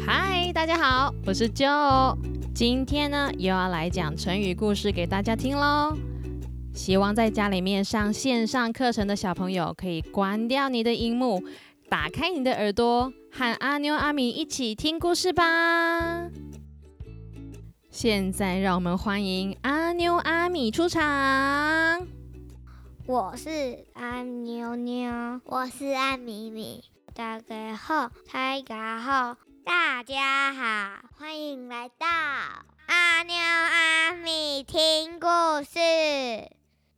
嗨，大家好，我是 Jo。今天呢，又要来讲成语故事给大家听喽。希望在家里面上线上课程的小朋友，可以关掉你的荧幕，打开你的耳朵，和阿妞阿米一起听故事吧。现在让我们欢迎阿妞阿米出场。我是阿妞妞，我是阿米米。大家好，大家好，大家好，欢迎来到阿喵阿米听故事。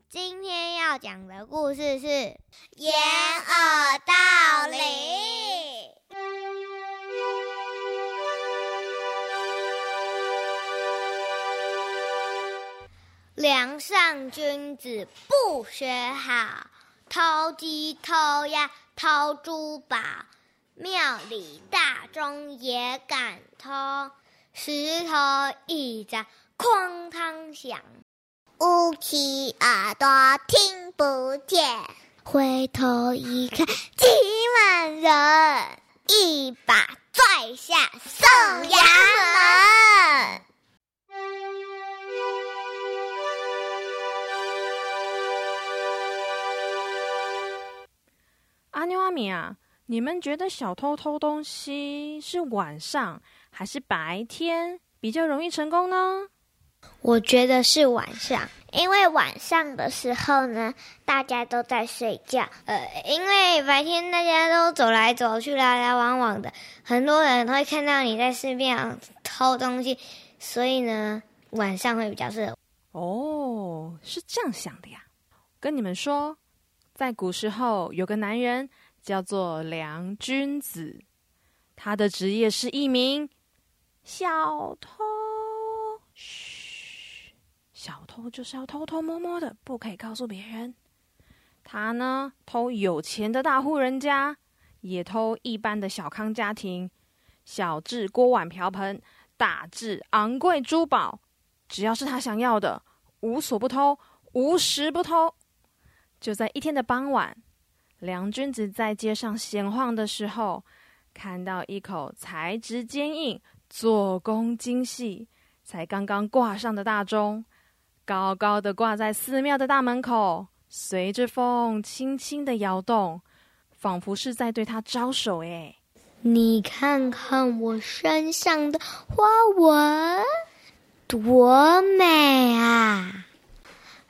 今天要讲的故事是掩耳盗铃。梁上君子不学好，偷鸡偷鸭偷珠宝，庙里大钟也敢偷，石头一砸哐当响，捂起耳朵听不见，回头一看挤满人，一把拽下送衙门。阿妞阿米啊，你们觉得小偷偷东西是晚上还是白天比较容易成功呢？我觉得是晚上，因为晚上的时候呢，大家都在睡觉。呃，因为白天大家都走来走去、来来往往的，很多人会看到你在市面上偷东西，所以呢，晚上会比较适合。哦，是这样想的呀。跟你们说，在古时候有个男人叫做梁君子，他的职业是一名小偷。嘘，小偷就是要偷偷摸摸的，不可以告诉别人。他呢，偷有钱的大户人家，也偷一般的小康家庭，小至锅碗瓢盆，大至昂贵珠宝，只要是他想要的，无所不偷，无时不偷。就在一天的傍晚，梁君子在街上闲晃的时候，看到一口材质坚硬、做工精细、才刚刚挂上的大钟，高高的挂在寺庙的大门口，随着风轻轻的摇动，仿佛是在对他招手。哎，你看看我身上的花纹，多美啊！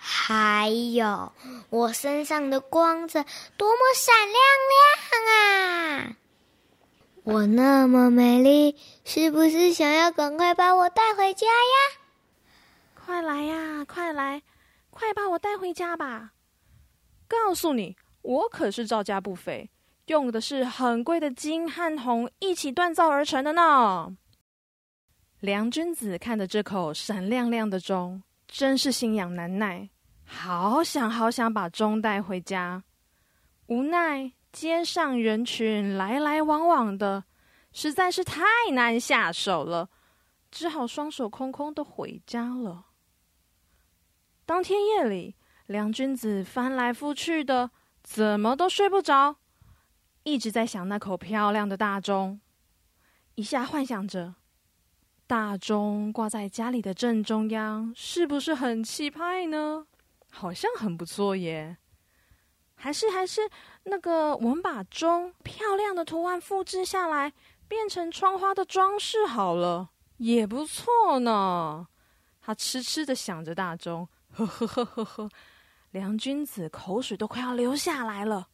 还有我身上的光泽多么闪亮亮啊！我那么美丽，是不是想要赶快把我带回家呀？快来呀，快来，快把我带回家吧！告诉你，我可是造价不菲，用的是很贵的金和铜一起锻造而成的呢。梁君子看着这口闪亮亮的钟，真是心痒难耐。好想好想把钟带回家，无奈街上人群来来往往的，实在是太难下手了，只好双手空空的回家了。当天夜里，梁君子翻来覆去的，怎么都睡不着，一直在想那口漂亮的大钟，一下幻想着大钟挂在家里的正中央，是不是很气派呢？好像很不错耶，还是还是那个，我们把钟漂亮的图案复制下来，变成窗花的装饰好了，也不错呢。他痴痴的想着大钟，呵呵呵呵呵，梁君子口水都快要流下来了。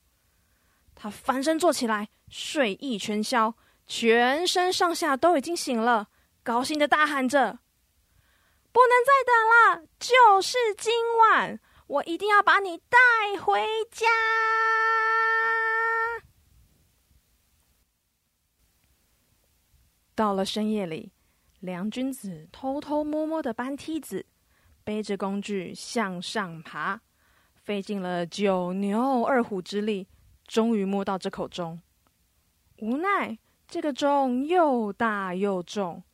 他翻身坐起来，睡意全消，全身上下都已经醒了，高兴的大喊着：“不能再等了，就是今晚！”我一定要把你带回家。到了深夜里，梁君子偷偷摸摸的搬梯子，背着工具向上爬，费尽了九牛二虎之力，终于摸到这口钟。无奈这个钟又大又重，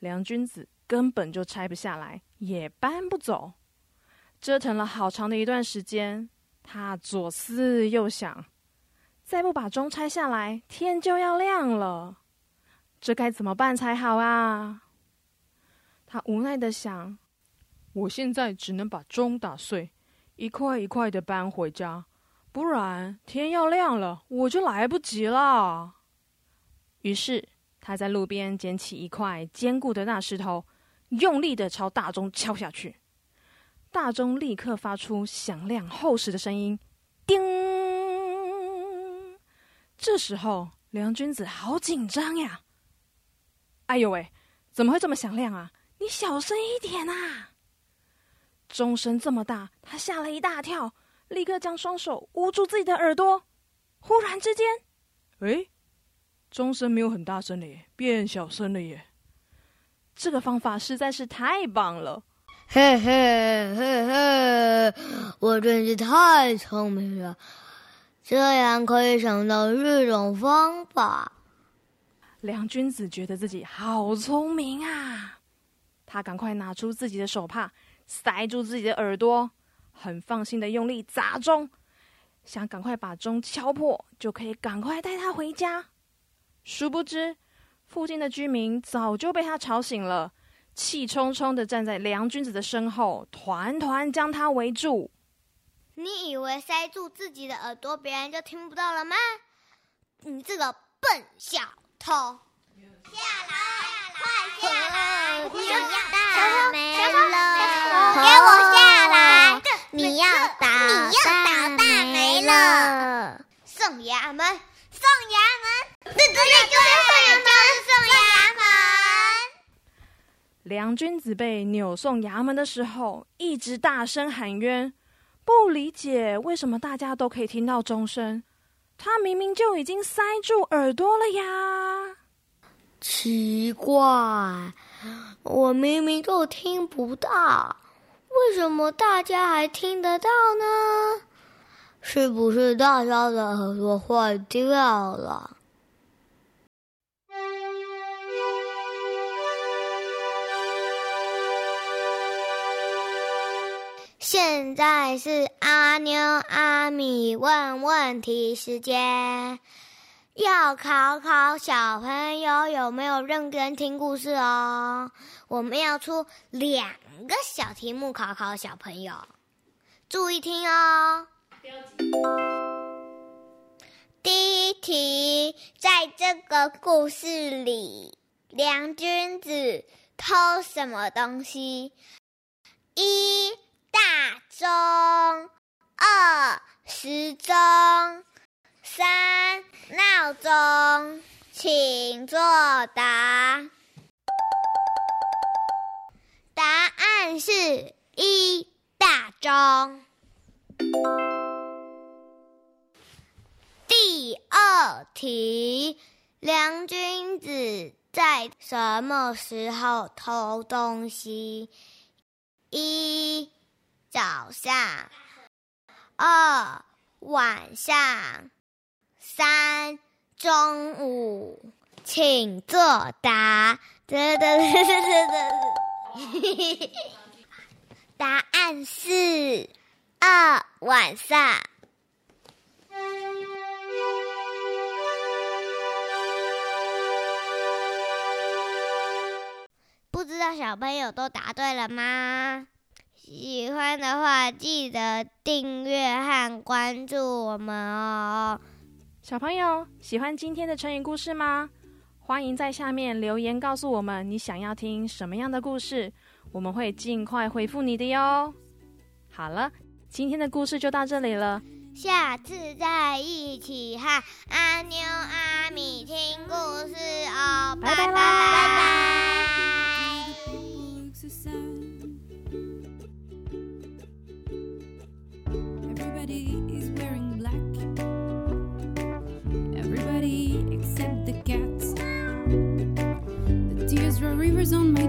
梁君子根本就拆不下来，也搬不走。折腾了好长的一段时间，他左思右想，再不把钟拆下来，天就要亮了。这该怎么办才好啊？他无奈的想：我现在只能把钟打碎，一块一块的搬回家，不然天要亮了，我就来不及了。于是他在路边捡起一块坚固的大石头，用力的朝大钟敲下去。大钟立刻发出响亮厚实的声音，叮！这时候梁君子好紧张呀！哎呦喂，怎么会这么响亮啊？你小声一点啊！钟声这么大，他吓了一大跳，立刻将双手捂住自己的耳朵。忽然之间，哎，钟声没有很大声了耶，变小声了耶！这个方法实在是太棒了！嘿嘿嘿嘿，我真是太聪明了，这样可以想到这种方法。梁君子觉得自己好聪明啊！他赶快拿出自己的手帕，塞住自己的耳朵，很放心的用力砸钟，想赶快把钟敲破，就可以赶快带他回家。殊不知，附近的居民早就被他吵醒了，气冲冲的站在梁君子的身后，团团将他围住。你以为塞住自己的耳朵，别人就听不到了吗？你这个笨小！偷下来，快下来！你要倒霉了，给我下来！你要倒，你要倒大霉了！送衙门，送衙门！对对对，就是送衙门，送衙门！梁君子被扭送衙门的时候，一直大声喊冤，不理解为什么大家都可以听到钟声。他明明就已经塞住耳朵了呀！奇怪，我明明就听不到，为什么大家还听得到呢？是不是大家的耳朵坏掉了？现在是阿妞阿米问问题时间，要考考小朋友有没有认真听故事哦。我们要出两个小题目考考小朋友，注意听哦。第一题，在这个故事里，梁君子偷什么东西？一。大钟，二时钟，三闹钟，请作答。答案是一大钟。第二题，梁君子在什么时候偷东西？一。早上，二晚上，三中午，请作答。得得得得得，答案是二晚上。不知道小朋友都答对了吗？喜欢的话，记得订阅和关注我们哦。小朋友，喜欢今天的成语故事吗？欢迎在下面留言告诉我们你想要听什么样的故事，我们会尽快回复你的哟。好了，今天的故事就到这里了，下次再一起和阿妞阿米听故事哦，拜拜拜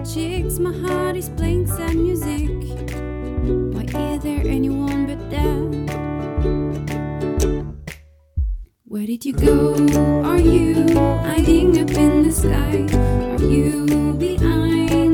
cheeks. My heart is playing sad music. Why is there anyone but that? Where did you go? Are you hiding up in the sky? Are you behind?